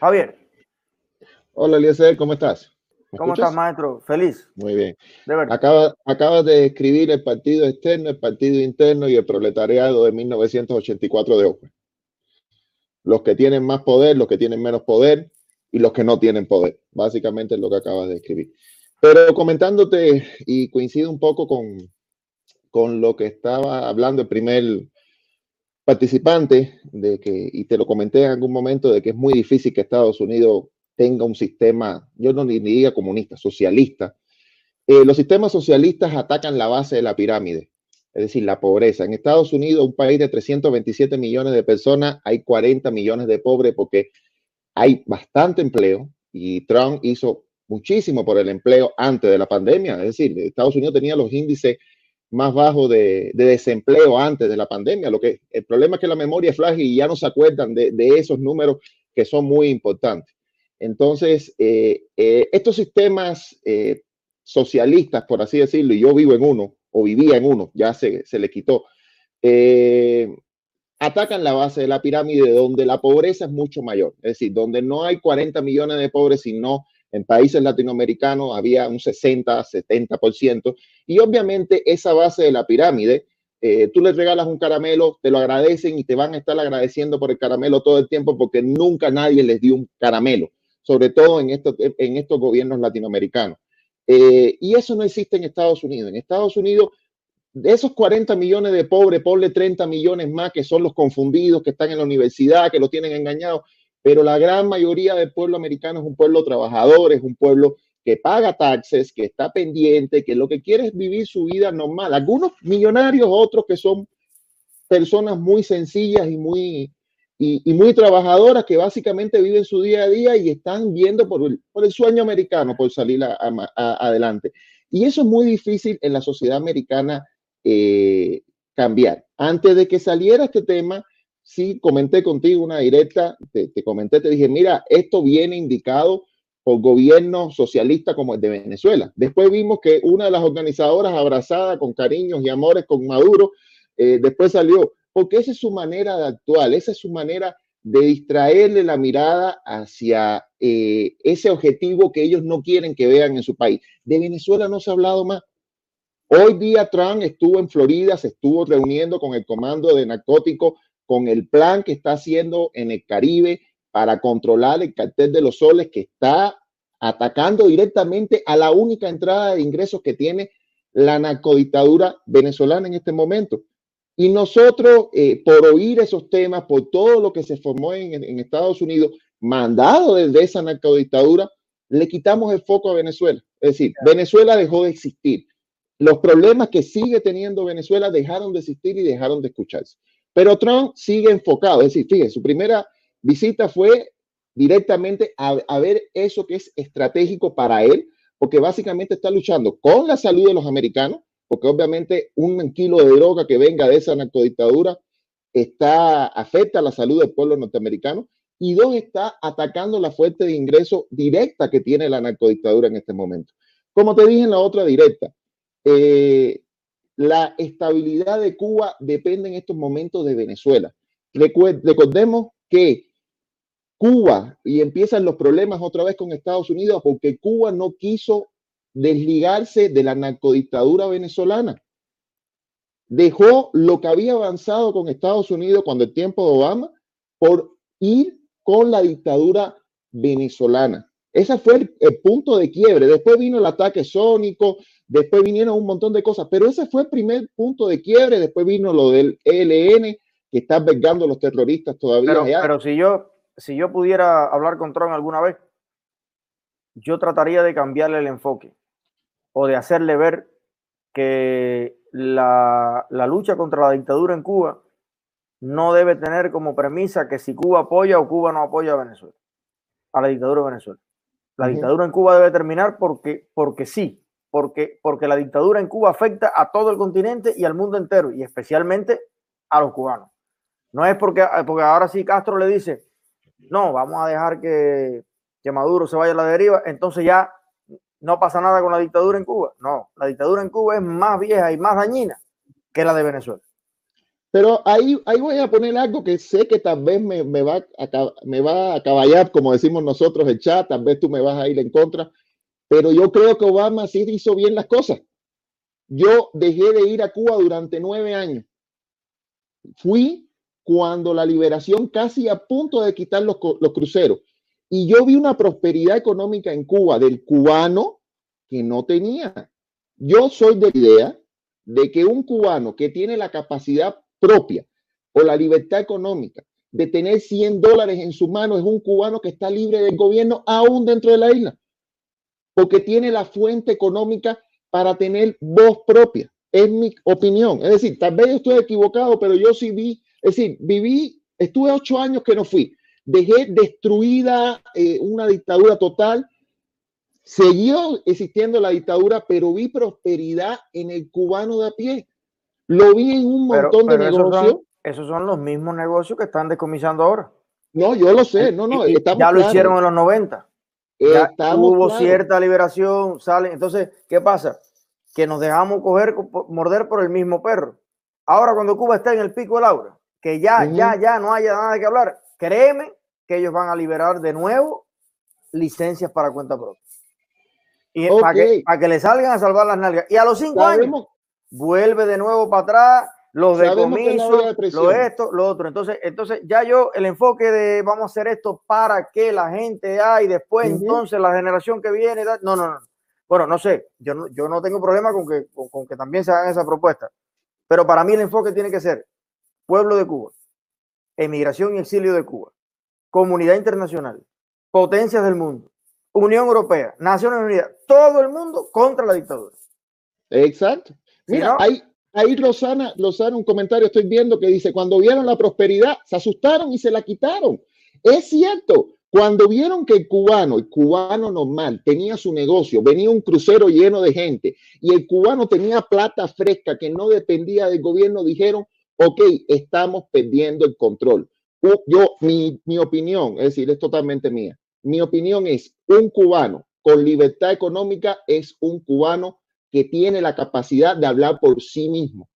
Javier. Hola, Eliezer, ¿cómo estás? ¿Cómo estás, maestro? Feliz. Muy bien. De Acaba, acabas de escribir el partido externo, el partido interno y el proletariado de 1984 de Ojo. Los que tienen más poder, los que tienen menos poder y los que no tienen poder. Básicamente es lo que acabas de escribir. Pero comentándote, y coincido un poco con, con lo que estaba hablando el primer participante, de que, y te lo comenté en algún momento, de que es muy difícil que Estados Unidos tenga un sistema, yo no ni diga comunista, socialista. Eh, los sistemas socialistas atacan la base de la pirámide, es decir, la pobreza. En Estados Unidos, un país de 327 millones de personas, hay 40 millones de pobres porque hay bastante empleo y Trump hizo muchísimo por el empleo antes de la pandemia. Es decir, Estados Unidos tenía los índices más bajos de, desempleo antes de la pandemia. Lo que, el problema es que la memoria es frágil y ya no se acuerdan de, de esos números que son muy importantes. Entonces, eh, eh, estos sistemas eh, socialistas, por así decirlo, y yo vivo en uno, o vivía en uno, ya se, se le quitó, atacan la base de la pirámide donde la pobreza es mucho mayor. Es decir, donde no hay 40 millones de pobres, sino en países latinoamericanos había un 60, 70%. Y obviamente esa base de la pirámide, tú les regalas un caramelo, te lo agradecen y te van a estar agradeciendo por el caramelo todo el tiempo porque nunca nadie les dio un caramelo sobre todo en, estos, en estos gobiernos latinoamericanos. Eh, y eso no existe en Estados Unidos. En Estados Unidos, de esos 40 millones de pobres, ponle 30 millones más que son los confundidos, que están en la universidad, que lo tienen engañado, pero la gran mayoría del pueblo americano es un pueblo trabajador, es un pueblo que paga taxes, que está pendiente, que lo que quiere es vivir su vida normal. Algunos millonarios, otros que son personas muy sencillas y muy, y, muy trabajadoras que básicamente viven su día a día y están viendo por por el sueño americano, por salir adelante. Y eso es muy difícil en la sociedad americana eh, cambiar. Antes de que saliera este tema, sí comenté contigo una directa, te, comenté, te dije, mira, esto viene indicado por gobiernos socialistas como el de Venezuela. Después vimos que una de las organizadoras abrazada con cariños y amores con Maduro, eh, después salió, porque esa es su manera de actuar, esa es su manera de distraerle la mirada hacia eh, ese objetivo que ellos no quieren que vean en su país. De Venezuela no se ha hablado más. Hoy día Trump estuvo en Florida, se estuvo reuniendo con el comando de narcóticos, con el plan que está haciendo en el Caribe para controlar el cartel de los soles que está atacando directamente a la única entrada de ingresos que tiene la narcodictadura venezolana en este momento. Y nosotros, eh, por oír esos temas, por todo lo que se formó en, Estados Unidos, mandado desde esa narcodictadura, le quitamos el foco a Venezuela. Es decir, Venezuela dejó de existir. Los problemas que sigue teniendo Venezuela dejaron de existir y dejaron de escucharse. Pero Trump sigue enfocado. Es decir, fíjense, su primera visita fue directamente a, a ver eso que es estratégico para él, porque básicamente está luchando con la salud de los americanos, porque obviamente un kilo de droga que venga de esa narcodictadura está, afecta a la salud del pueblo norteamericano y dos, está atacando la fuente de ingreso directa que tiene la narcodictadura en este momento. Como te dije en la otra directa, eh, la estabilidad de Cuba depende en estos momentos de Venezuela. recordemos que Cuba, y empiezan los problemas otra vez con Estados Unidos, porque Cuba no quiso desligarse de la narcodictadura venezolana. Dejó lo que había avanzado con Estados Unidos cuando el tiempo de Obama por ir con la dictadura venezolana. Ese fue el, punto de quiebre. Después vino el ataque sónico, después vinieron un montón de cosas, pero ese fue el primer punto de quiebre. Después vino lo del ELN, que está albergando a los terroristas todavía. Pero, pero si, yo, si yo pudiera hablar con Trump alguna vez, yo trataría de cambiarle el enfoque o de hacerle ver que la, lucha contra la dictadura en Cuba no debe tener como premisa que si Cuba apoya o Cuba no apoya a Venezuela, a la dictadura de Venezuela. La dictadura en Cuba debe terminar porque, porque sí, porque, porque la dictadura en Cuba afecta a todo el continente y al mundo entero, y especialmente a los cubanos. No es porque, porque ahora sí Castro le dice, no, vamos a dejar que, que Maduro se vaya a la deriva, entonces ya no pasa nada con la dictadura en Cuba. No, la dictadura en Cuba es más vieja y más dañina que la de Venezuela. Pero ahí, ahí voy a poner algo que sé que tal vez me, me, va, a, me va a caballar, como decimos nosotros, el chat, tal vez tú me vas a ir en contra, pero yo creo que Obama sí hizo bien las cosas. Yo dejé de ir a Cuba durante nueve años. Fui cuando la liberación casi a punto de quitar los, los cruceros. Y yo vi una prosperidad económica en Cuba del cubano que no tenía. Yo soy de la idea de que un cubano que tiene la capacidad propia o la libertad económica de tener 100 dólares en su mano es un cubano que está libre del gobierno aún dentro de la isla, porque tiene la fuente económica para tener voz propia. Es mi opinión. Es decir, tal vez estoy equivocado, pero yo sí vi, es decir, viví, estuve ocho años que no fui, dejé destruida eh, una dictadura total, siguió existiendo la dictadura, pero vi prosperidad en el cubano de a pie. Lo vi en un montón de negocios. Esos son, los mismos negocios que están decomisando ahora. No, yo lo sé, no, no. ya lo hicieron en los 90. Ya hubo cierta liberación, salen. Entonces, ¿qué pasa? Que nos dejamos coger, morder por el mismo perro. Ahora, cuando Cuba está en el pico del aura, que ya, ya, ya no haya nada que hablar, créeme que ellos van a liberar de nuevo licencias para cuenta propia. Y para, que, para que le salgan a salvar las nalgas. Y a los cinco años vuelve de nuevo para atrás, los decomisos, lo esto, lo otro. Entonces, entonces ya yo, el enfoque de vamos a hacer esto para que la gente hay después, entonces la generación que viene, no, no, no. Bueno, no sé, yo no, yo no tengo problema con que, con, que también se hagan esa propuesta, pero para mí el enfoque tiene que ser pueblo de Cuba, emigración y exilio de Cuba, comunidad internacional, potencias del mundo, Unión Europea, Naciones Unidas, todo el mundo contra la dictadura. Exacto. Mira, ahí, ahí Rosana, Rosana, un comentario estoy viendo que dice, cuando vieron la prosperidad, se asustaron y se la quitaron. Es cierto, cuando vieron que el cubano, el cubano normal, tenía su negocio, venía un crucero lleno de gente y el cubano tenía plata fresca que no dependía del gobierno, dijeron, ok, estamos perdiendo el control. Yo, mi, mi opinión, es decir, es totalmente mía. Mi opinión es, un cubano con libertad económica es un cubano que tiene la capacidad de hablar por sí mismo.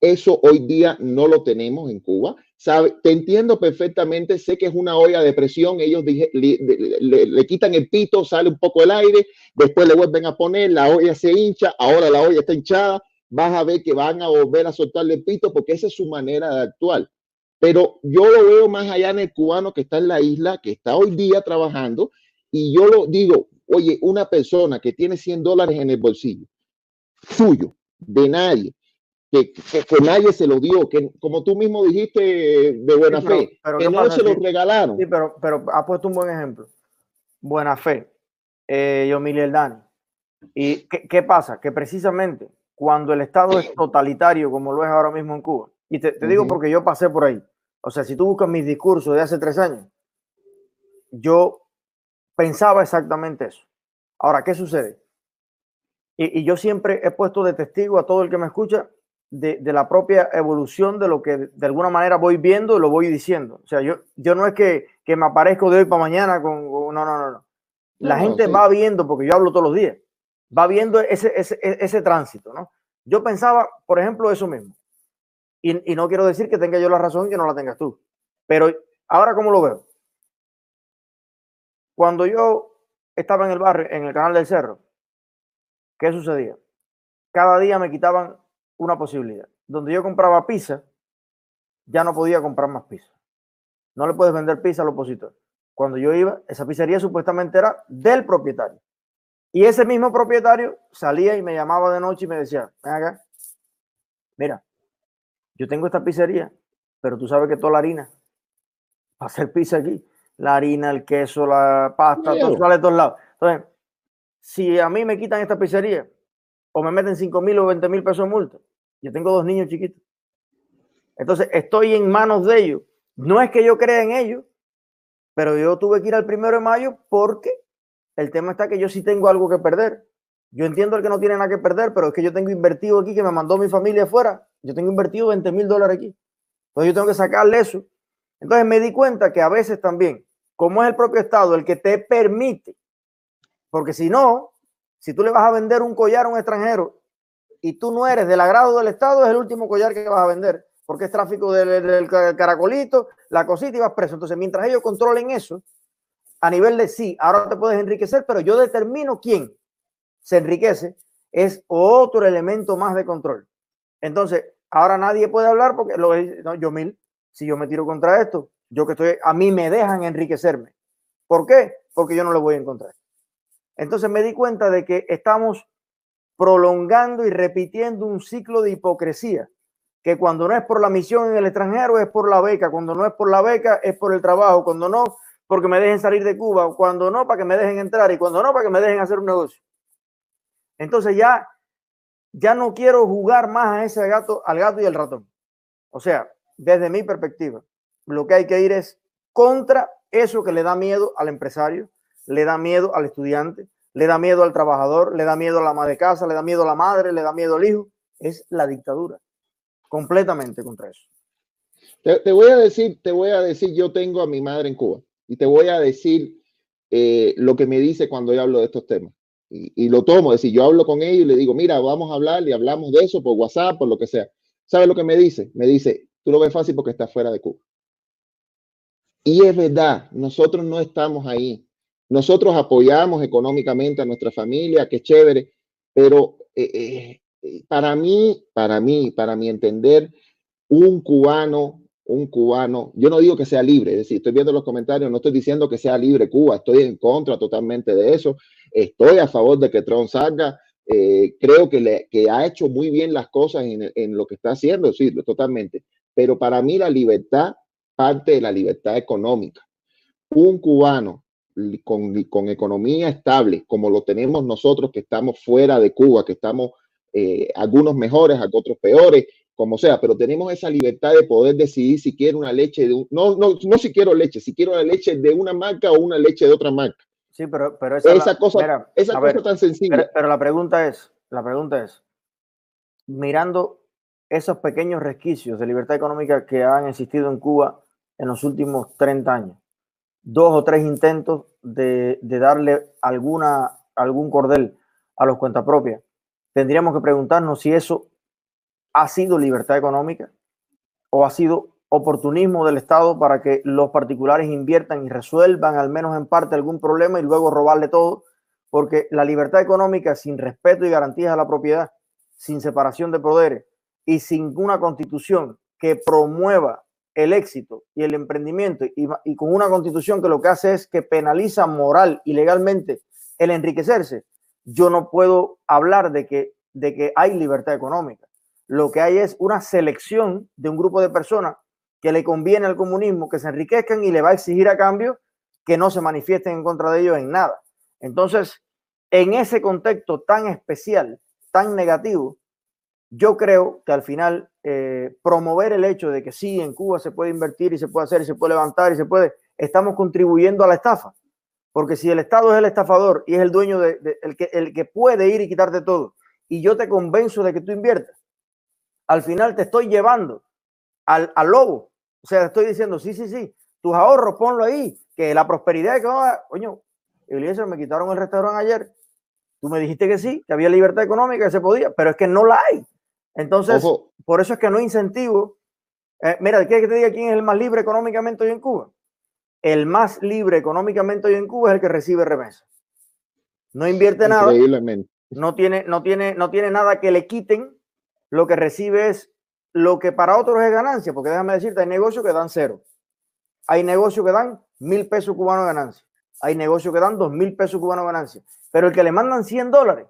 Eso hoy día no lo tenemos en Cuba. ¿Sabe? Te entiendo perfectamente, sé que es una olla de presión, ellos le, quitan el pito, sale un poco el aire, después le vuelven a poner, la olla se hincha, ahora la olla está hinchada, vas a ver que van a volver a soltarle el pito porque esa es su manera de actuar. Pero yo lo veo más allá en el cubano que está en la isla, que está hoy día trabajando, y yo lo digo, oye, una persona que tiene 100 dólares en el bolsillo, suyo, de nadie, que, que, nadie se lo dio, que como tú mismo dijiste de buena fe, que no se lo regalaron. Sí, pero, pero ha puesto un buen ejemplo. Buena fe, eh, Dani. ¿Y qué, qué, pasa? Que precisamente cuando el Estado es totalitario, como lo es ahora mismo en Cuba, y te, te digo porque yo pasé por ahí, o sea, si tú buscas mis discursos de hace tres años, yo pensaba exactamente eso. Ahora, ¿qué sucede? Y, yo siempre he puesto de testigo a todo el que me escucha de, la propia evolución de lo que de alguna manera voy viendo y lo voy diciendo. O sea, yo, yo no es que, me aparezco de hoy para mañana con, no, no, no, no. La gente va viendo, porque yo hablo todos los días, va viendo ese, ese, ese tránsito, ¿no? Yo pensaba, por ejemplo, eso mismo. Y, y, no quiero decir que tenga yo la razón y que no la tengas tú. Pero ahora, ¿cómo lo veo? Cuando yo estaba en el barrio, en el canal del cerro, ¿Qué sucedía? Cada día me quitaban una posibilidad. Donde yo compraba pizza, ya no podía comprar más pizza. No le puedes vender pizza al opositor. Cuando yo iba, esa pizzería supuestamente era del propietario. Y ese mismo propietario salía y me llamaba de noche y me decía, ven acá, mira, yo tengo esta pizzería, pero tú sabes que toda la harina para hacer pizza aquí, la harina, el queso, la pasta, todo sale de todos lados. Entonces, si a mí me quitan esta pizzería o me meten 5 mil o 20 mil pesos de multa, yo tengo dos niños chiquitos. Entonces estoy en manos de ellos. No es que yo crea en ellos, pero yo tuve que ir al primero de mayo porque el tema está que yo sí tengo algo que perder. Yo entiendo el que no tiene nada que perder, pero es que yo tengo invertido aquí, que me mandó mi familia afuera. Yo tengo invertido 20 mil dólares aquí. Entonces yo tengo que sacarle eso. Entonces me di cuenta que a veces también, como es el propio Estado el que te permite porque si no, si tú le vas a vender un collar a un extranjero y tú no eres del agrado del Estado, es el último collar que vas a vender. porque es tráfico del, caracolito, la cosita y vas preso. Entonces, mientras ellos controlen eso, a nivel de sí, ahora te puedes enriquecer, pero yo determino quién se enriquece, es otro elemento más de control. Entonces, ahora nadie puede hablar porque lo no, yo mil, si yo me tiro contra esto, yo que estoy, a mí me dejan enriquecerme. ¿Por qué? Porque yo no lo voy a encontrar. Entonces me di cuenta de que estamos prolongando y repitiendo un ciclo de hipocresía, que cuando no es por la misión en el extranjero es por la beca, cuando no es por la beca es por el trabajo, cuando no porque me dejen salir de Cuba, cuando no para que me dejen entrar y cuando no para que me dejen hacer un negocio. Entonces ya ya no quiero jugar más a ese gato, al gato y el ratón. O sea, desde mi perspectiva, lo que hay que ir es contra eso que le da miedo al empresario, le da miedo al estudiante, le da miedo al trabajador, le da miedo a la madre de casa, le da miedo a la madre, le da miedo al hijo. Es la dictadura. Completamente contra eso. Te, voy a decir, te voy a decir, yo tengo a mi madre en Cuba y te voy a decir eh, lo que me dice cuando yo hablo de estos temas. Y, lo tomo, es decir, yo hablo con ella y le digo, mira, vamos a hablar y hablamos de eso por WhatsApp, por lo que sea. ¿Sabe lo que me dice? Me dice, tú lo ves fácil porque estás fuera de Cuba. Y es verdad, nosotros no estamos ahí. Nosotros apoyamos económicamente a nuestra familia, que chévere, pero eh, eh, para mí, para mí, para mi entender, un cubano, un cubano, yo no digo que sea libre, es decir, estoy viendo los comentarios, no estoy diciendo que sea libre Cuba, estoy en contra totalmente de eso, estoy a favor de que Trump salga, eh, creo que, le, que ha hecho muy bien las cosas en, en lo que está haciendo, sí, totalmente, pero para mí la libertad parte de la libertad económica. Un cubano con, con, economía estable, como lo tenemos nosotros que estamos fuera de Cuba, que estamos eh, algunos mejores, otros peores, como sea, pero tenemos esa libertad de poder decidir si quiero una leche de un, no, no, no si quiero leche, si quiero una leche de una marca o una leche de otra marca. Sí, pero, pero esa, esa cosa, esa cosa tan sencilla. Pero, pero, la pregunta es, la pregunta es, mirando esos pequeños resquicios de libertad económica que han existido en Cuba en los últimos 30 años, dos o tres intentos de, darle alguna, algún cordel a los cuentas propias, tendríamos que preguntarnos si eso ha sido libertad económica o ha sido oportunismo del Estado para que los particulares inviertan y resuelvan al menos en parte algún problema y luego robarle todo, porque la libertad económica sin respeto y garantías a la propiedad, sin separación de poderes y sin una constitución que promueva el éxito y el emprendimiento y, con una constitución que lo que hace es que penaliza moral y legalmente el enriquecerse, yo no puedo hablar de que, de que hay libertad económica. Lo que hay es una selección de un grupo de personas que le conviene al comunismo que se enriquezcan y le va a exigir a cambio que no se manifiesten en contra de ellos en nada. Entonces, en ese contexto tan especial, tan negativo, yo creo que al final eh, promover el hecho de que sí, en Cuba se puede invertir y se puede hacer y se puede levantar y se puede, estamos contribuyendo a la estafa. Porque si el Estado es el estafador y es el dueño de, el, que, el que puede ir y quitarte todo, y yo te convenzo de que tú inviertas, al final te estoy llevando al, al lobo. O sea, estoy diciendo, sí, sí, sí, tus ahorros ponlo ahí, que la prosperidad que va, coño, Eliezer, me quitaron el restaurante ayer. Tú me dijiste que sí, que había libertad económica, que se podía, pero es que no la hay. Entonces, Ojo. por eso es que no incentivo. Eh, mira, ¿quieres que te diga quién es el más libre económicamente hoy en Cuba? El más libre económicamente hoy en Cuba es el que recibe remesa. No invierte nada. No tiene, no, tiene, no tiene nada que le quiten. Lo que recibe es lo que para otros es ganancia, porque déjame decirte, hay negocios que dan cero. Hay negocios que dan mil pesos cubanos de ganancia. Hay negocios que dan dos mil pesos cubanos de ganancia. Pero el que le mandan 100 dólares,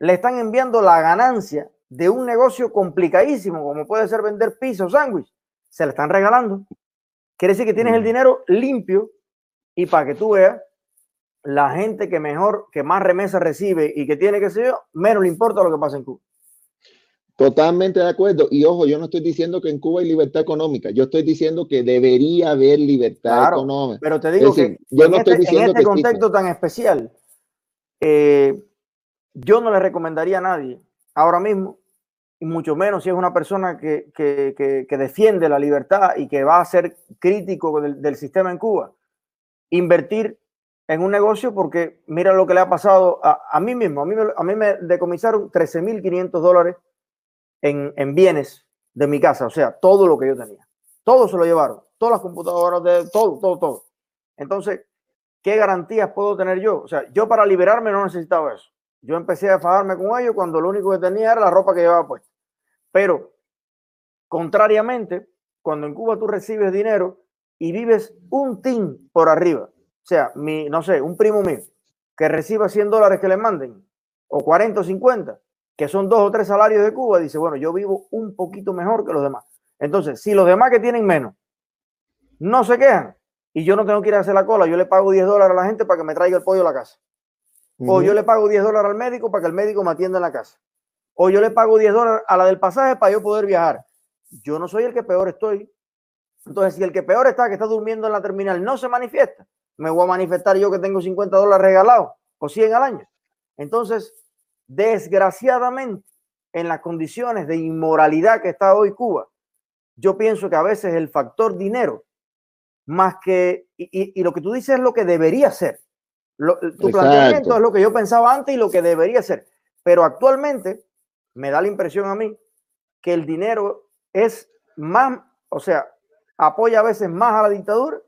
le están enviando la ganancia de un negocio complicadísimo, como puede ser vender pizza o sándwich, se le están regalando. Quiere decir que tienes el dinero limpio y para que tú veas, la gente que mejor, que más remesa recibe y que tiene que ser, menos le importa lo que pasa en Cuba. Totalmente de acuerdo. Y ojo, yo no estoy diciendo que en Cuba hay libertad económica. Yo estoy diciendo que debería haber libertad claro, económica. Pero te digo decir, que yo en no este, estoy diciendo en este que contexto tan especial, eh, yo no le recomendaría a nadie ahora mismo, y mucho menos si es una persona que, que, que, defiende la libertad y que va a ser crítico del, del sistema en Cuba, invertir en un negocio porque mira lo que le ha pasado a, a mí mismo. A mí, a mí me decomisaron 13.500 dólares en, en, bienes de mi casa, o sea, todo lo que yo tenía. Todo se lo llevaron, todas las computadoras, de todo, todo, todo. Entonces, ¿qué garantías puedo tener yo? O sea, yo para liberarme no necesitaba eso. Yo empecé a fajarme con ellos cuando lo único que tenía era la ropa que llevaba puesta. Pero, contrariamente, cuando en Cuba tú recibes dinero y vives un tin por arriba, o sea, mi, no sé, un primo mío que reciba 100 dólares que le manden, o 40 o 50, que son dos o tres salarios de Cuba, dice, bueno, yo vivo un poquito mejor que los demás. Entonces, si los demás que tienen menos no se quejan y yo no tengo que ir a hacer la cola, yo le pago 10 dólares a la gente para que me traiga el pollo a la casa. O yo le pago 10 dólares al médico para que el médico me atienda en la casa. O yo le pago 10 dólares a la del pasaje para yo poder viajar. Yo no soy el que peor estoy. Entonces, si el que peor está, que está durmiendo en la terminal, no se manifiesta, me voy a manifestar yo que tengo 50 dólares regalados o 100 al año. Entonces, desgraciadamente, en las condiciones de inmoralidad que está hoy Cuba, yo pienso que a veces el factor dinero, más que, y, lo que tú dices es lo que debería ser. tu planteamiento es lo que yo pensaba antes y lo que debería ser. Pero actualmente me da la impresión a mí que el dinero es más, o sea, apoya a veces más a la dictadura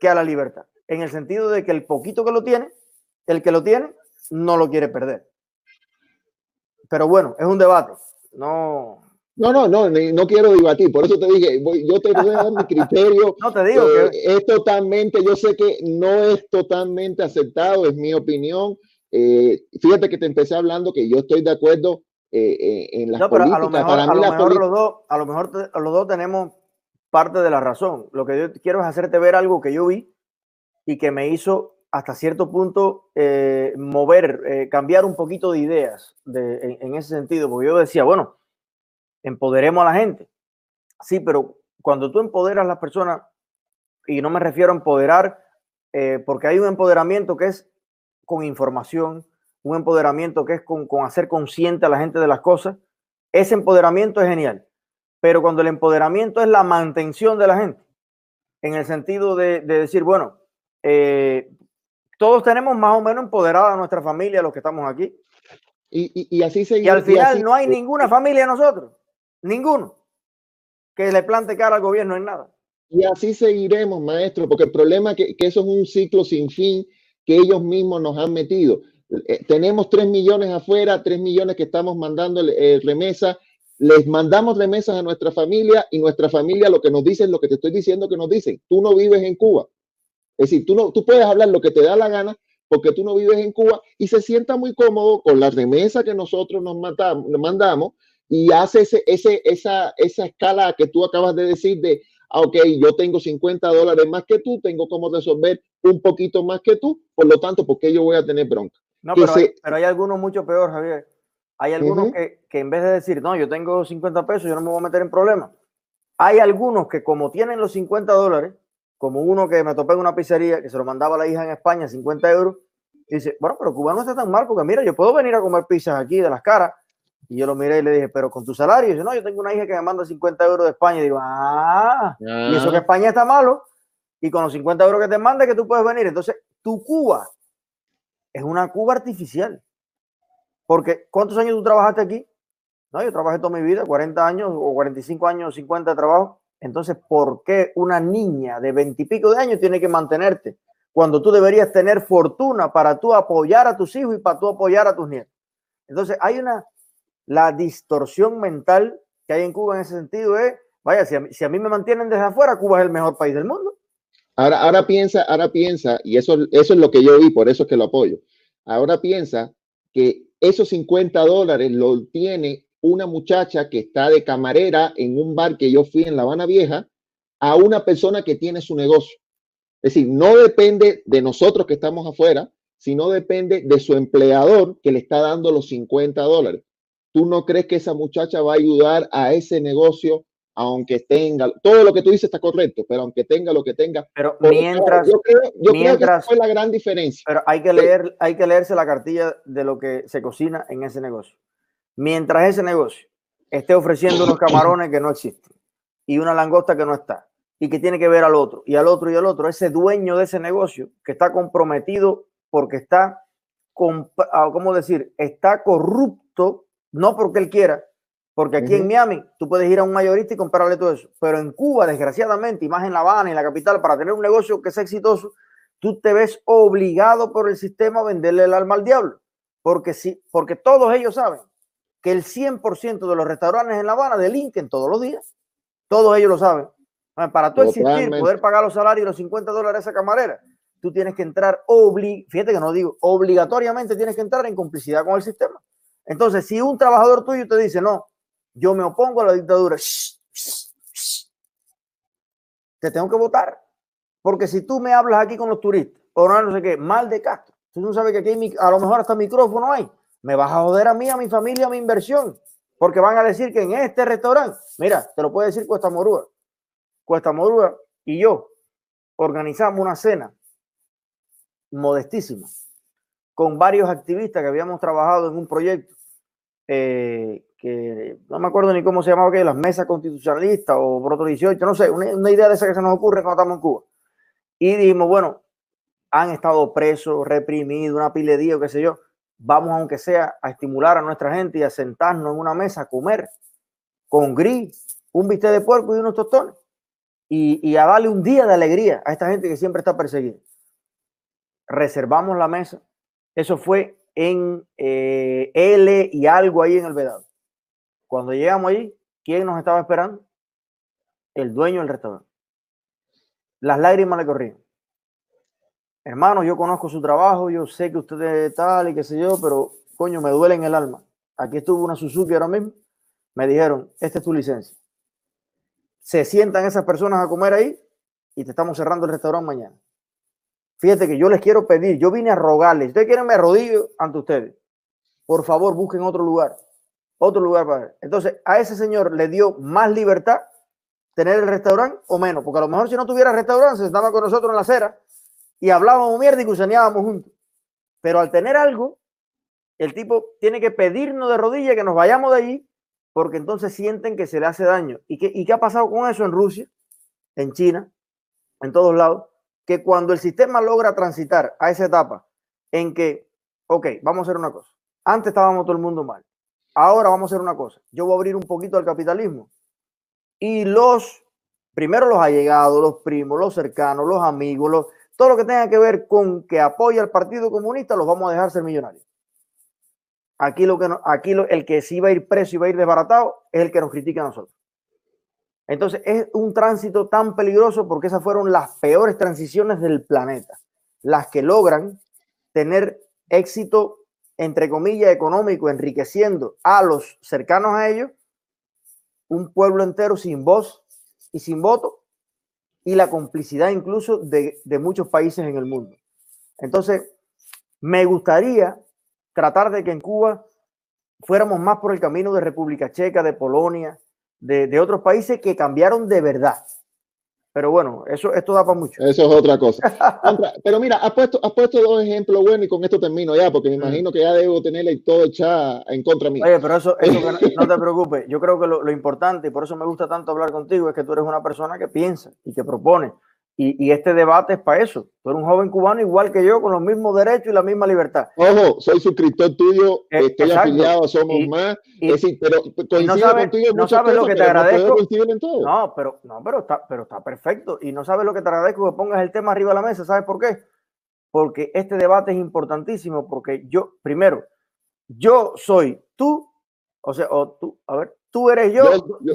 que a la libertad en el sentido de que el poquito que lo tiene, el que lo tiene, no lo quiere perder. Pero bueno, es un debate. No. No, no, no, no quiero debatir. Por eso te dije, yo te voy a dar mi criterio. no te digo que es totalmente, yo sé que no es totalmente aceptado, es mi opinión. Eh, fíjate que te empecé hablando que yo estoy de acuerdo eh, eh, en las no, pero A lo mejor, a lo mejor los dos, a lo mejor los dos tenemos parte de la razón. Lo que yo quiero es hacerte ver algo que yo vi y que me hizo hasta cierto punto eh, mover, eh, cambiar un poquito de ideas de, en, ese sentido, porque yo decía, bueno, empoderemos a la gente. Sí, pero cuando tú empoderas a las personas, y no me refiero a empoderar, eh, porque hay un empoderamiento que es con información, un empoderamiento que es con, con hacer consciente a la gente de las cosas, ese empoderamiento es genial. Pero cuando el empoderamiento es la mantención de la gente, en el sentido de, de decir, bueno, eh, todos tenemos más o menos empoderada a nuestra familia, los que estamos aquí. Y, así se Y al final no hay ninguna familia nosotros, ninguno, que le plante cara al gobierno en nada. Y así seguiremos, maestro, porque el problema es que, eso es un ciclo sin fin que ellos mismos nos han metido. Eh, tenemos tres millones afuera, tres millones que estamos mandando eh, remesa, les mandamos remesas a nuestra familia y nuestra familia lo que nos dice es lo que te estoy diciendo que nos dicen. Tú no vives en Cuba. Es decir, tú, no, tú puedes hablar lo que te da la gana porque tú no vives en Cuba y se sienta muy cómodo con la remesa que nosotros nos, matamos, mandamos y hace ese, ese, esa, esa escala que tú acabas de decir de, ah, ok, yo tengo 50 dólares más que tú, tengo como resolver un poquito más que tú, por lo tanto, ¿por qué yo voy a tener bronca? No, pero, hay, pero hay algunos mucho peor, Javier. Hay algunos que, que en vez de decir, no, yo tengo 50 pesos, yo no me voy a meter en problemas. Hay algunos que como tienen los 50 dólares, como uno que me topé en una pizzería que se lo mandaba a la hija en España, 50 euros, y dice, bueno, pero Cuba no está tan mal, porque mira, yo puedo venir a comer pizzas aquí de las caras. Y yo lo miré y le dije, pero con tu salario, y dice, no, yo tengo una hija que me manda 50 euros de España. Y digo, ah, y eso que. España está malo, y con los 50 euros que te manda, que tú puedes venir. Entonces, tu Cuba es una Cuba artificial. Porque, ¿cuántos años tú trabajaste aquí? No, yo trabajé toda mi vida, 40 años o 45 años, 50 de trabajo. Entonces, ¿por qué una niña de veintipico de años tiene que mantenerte cuando tú deberías tener fortuna para tú apoyar a tus hijos y para tú apoyar a tus nietos? Entonces, hay una, la distorsión mental que hay en Cuba en ese sentido es, vaya, si a, mí, me mantienen desde afuera, Cuba es el mejor país del mundo. Ahora, piensa, ahora piensa, y eso, eso es lo que yo vi, por eso es que lo apoyo. Ahora piensa que esos 50 dólares lo tiene una muchacha que está de camarera en un bar que yo fui en La Habana Vieja a una persona que tiene su negocio. Es decir, no depende de nosotros que estamos afuera, sino depende de su empleador que le está dando los 50 dólares. ¿Tú no crees que esa muchacha va a ayudar a ese negocio, aunque tenga, todo lo que tú dices está correcto, pero aunque tenga lo que tenga? Pero mientras, yo creo, yo creo que fue la gran diferencia. Pero hay que leer, hay que leerse la cartilla de lo que se cocina en ese negocio mientras ese negocio esté ofreciendo unos camarones que no existen y una langosta que no está y que tiene que ver al otro y al otro y al otro, ese dueño de ese negocio que está comprometido porque está, ah, ¿cómo decir? Está corrupto, no porque él quiera, Porque aquí en Miami tú puedes ir a un mayorista y comprarle todo eso. Pero en Cuba, desgraciadamente, y más en La Habana, en la capital, para tener un negocio que sea exitoso, tú te ves obligado por el sistema a venderle el alma al diablo. Porque, sí, porque todos ellos saben que el 100% de los restaurantes en La Habana delinquen todos los días. Todos ellos lo saben. Para tú existir, poder pagar los salarios y los 50 dólares a esa camarera, tú tienes que entrar, obli fíjate que no digo, obligatoriamente tienes que entrar en complicidad con el sistema. Entonces, si un trabajador tuyo te dice, no, yo me opongo a la dictadura, te tengo que votar. Porque si tú me hablas aquí con los turistas, o no, sé qué, mal de Castro, tú no sabes que aquí a lo mejor hasta micrófono hay, me vas a joder a mí, a mi familia, a mi inversión. Porque van a decir que en este restaurante, mira, te lo puede decir Cuesta Morúa. Cuesta Morúa y yo organizamos una cena modestísima con varios activistas que habíamos trabajado en un proyecto eh, que no me acuerdo ni cómo se llamaba, que las mesas constitucionalistas o Proto 18, no sé, una, idea de esa que se nos ocurre cuando estamos en Cuba. Y dijimos, bueno, han estado presos, reprimidos, una pile de qué sé yo, vamos aunque sea a estimular a nuestra gente y a sentarnos en una mesa a comer con gris, un bistec de puerco y unos tostones y, y a darle un día de alegría a esta gente que siempre está perseguida. Reservamos la mesa, eso fue en eh, L y algo ahí en el Vedado. Cuando llegamos allí, ¿quién nos estaba esperando? El dueño del restaurante. Las lágrimas le corrían. Hermano, yo conozco su trabajo, yo sé que usted es tal y qué sé yo, pero coño, me duele en el alma. Aquí estuvo una Suzuki ahora mismo. Me dijeron, esta es tu licencia. Se sientan esas personas a comer ahí y te estamos cerrando el restaurante mañana. Fíjate que yo les quiero pedir, yo vine a rogarles, ustedes quieren me arrodillo ante ustedes. Por favor, busquen otro lugar, otro lugar para ver. Entonces, a ese señor le dio más libertad tener el restaurante o menos, porque a lo mejor si no tuviera restaurante, se estaba con nosotros en la acera y hablábamos mierda y cusaneábamos juntos. Pero al tener algo, el tipo tiene que pedirnos de rodillas que nos vayamos de allí, porque entonces sienten que se le hace daño. ¿Y qué, ¿Y qué ha pasado con eso en Rusia, en China, en todos lados? Que cuando el sistema logra transitar a esa etapa en que, ok, vamos a hacer una cosa. Antes estábamos todo el mundo mal. Ahora vamos a hacer una cosa. Yo voy a abrir un poquito al capitalismo. Y los, primero los allegados, los primos, los cercanos, los amigos, los, todo lo que tenga que ver con que apoya al Partido Comunista, los vamos a dejar ser millonarios. Aquí, lo que aquí lo, el que sí va a ir preso y va a ir desbaratado es el que nos critica a nosotros. Entonces es un tránsito tan peligroso porque esas fueron las peores transiciones del planeta, las que logran tener éxito, entre comillas, económico, enriqueciendo a los cercanos a ellos, un pueblo entero sin voz y sin voto, y la complicidad incluso de, muchos países en el mundo. Entonces, me gustaría tratar de que en Cuba fuéramos más por el camino de República Checa, de Polonia, de, otros países que cambiaron de verdad. Pero bueno, eso esto da para mucho. Eso es otra cosa. Pero mira, has puesto, has puesto dos ejemplos buenos y con esto termino ya, porque me mm. imagino que ya debo tenerle todo echado en contra mí. Oye, pero eso, eso no, te preocupes. Yo creo que lo, lo, importante, y por eso me gusta tanto hablar contigo, es que tú eres una persona que piensa y que propone. Y, este debate es para eso. Tú eres un joven cubano igual que yo, con los mismos derechos y la misma libertad. Ojo, soy suscriptor tuyo, eh, estoy afiliado, somos más. pero no sabes, contigo no sabes lo que te agradezco. No, pero, no pero, está, pero está perfecto. Y no sabes lo que te agradezco que pongas el tema arriba de la mesa. ¿Sabes por qué? Porque este debate es importantísimo. Porque yo, primero, yo soy tú, o sea, o tú, a ver, Tú eres yo,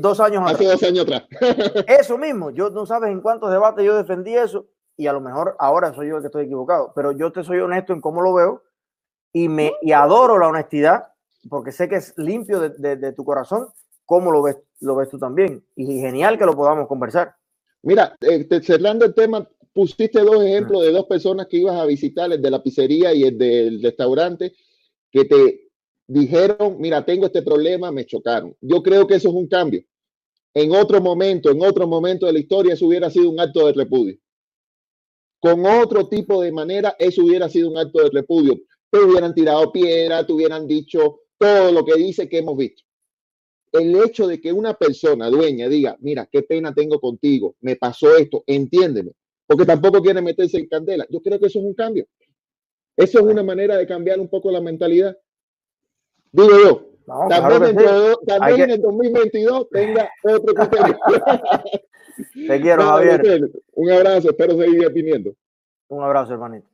dos años hace dos años atrás. eso mismo, yo no sabes en cuántos debates yo defendí eso y a lo mejor ahora soy yo el que estoy equivocado, pero yo te soy honesto en cómo lo veo y me y adoro la honestidad porque sé que es limpio de, tu corazón, cómo lo ves, lo ves tú también y genial que lo podamos conversar. Mira, eh, cerrando el tema, pusiste dos ejemplos de dos personas que ibas a visitar, el de la pizzería y el del restaurante, que te dijeron, mira, tengo este problema, me chocaron. Yo creo que eso es un cambio. En otro momento, en otro momento de la historia, eso hubiera sido un acto de repudio. Con otro tipo de manera, eso hubiera sido un acto de repudio. Te hubieran tirado piedra, te hubieran dicho todo lo que dice que hemos visto. El hecho de que una persona dueña diga, mira, qué pena tengo contigo, me pasó esto, entiéndeme, porque tampoco quiere meterse en candela. Yo creo que eso es un cambio. Eso es una manera de cambiar un poco la mentalidad. Digo yo. también, en el 2022 tenga otro criterio. Te quiero, Javier. Un abrazo, espero seguir opiniendo. Un abrazo, hermanito.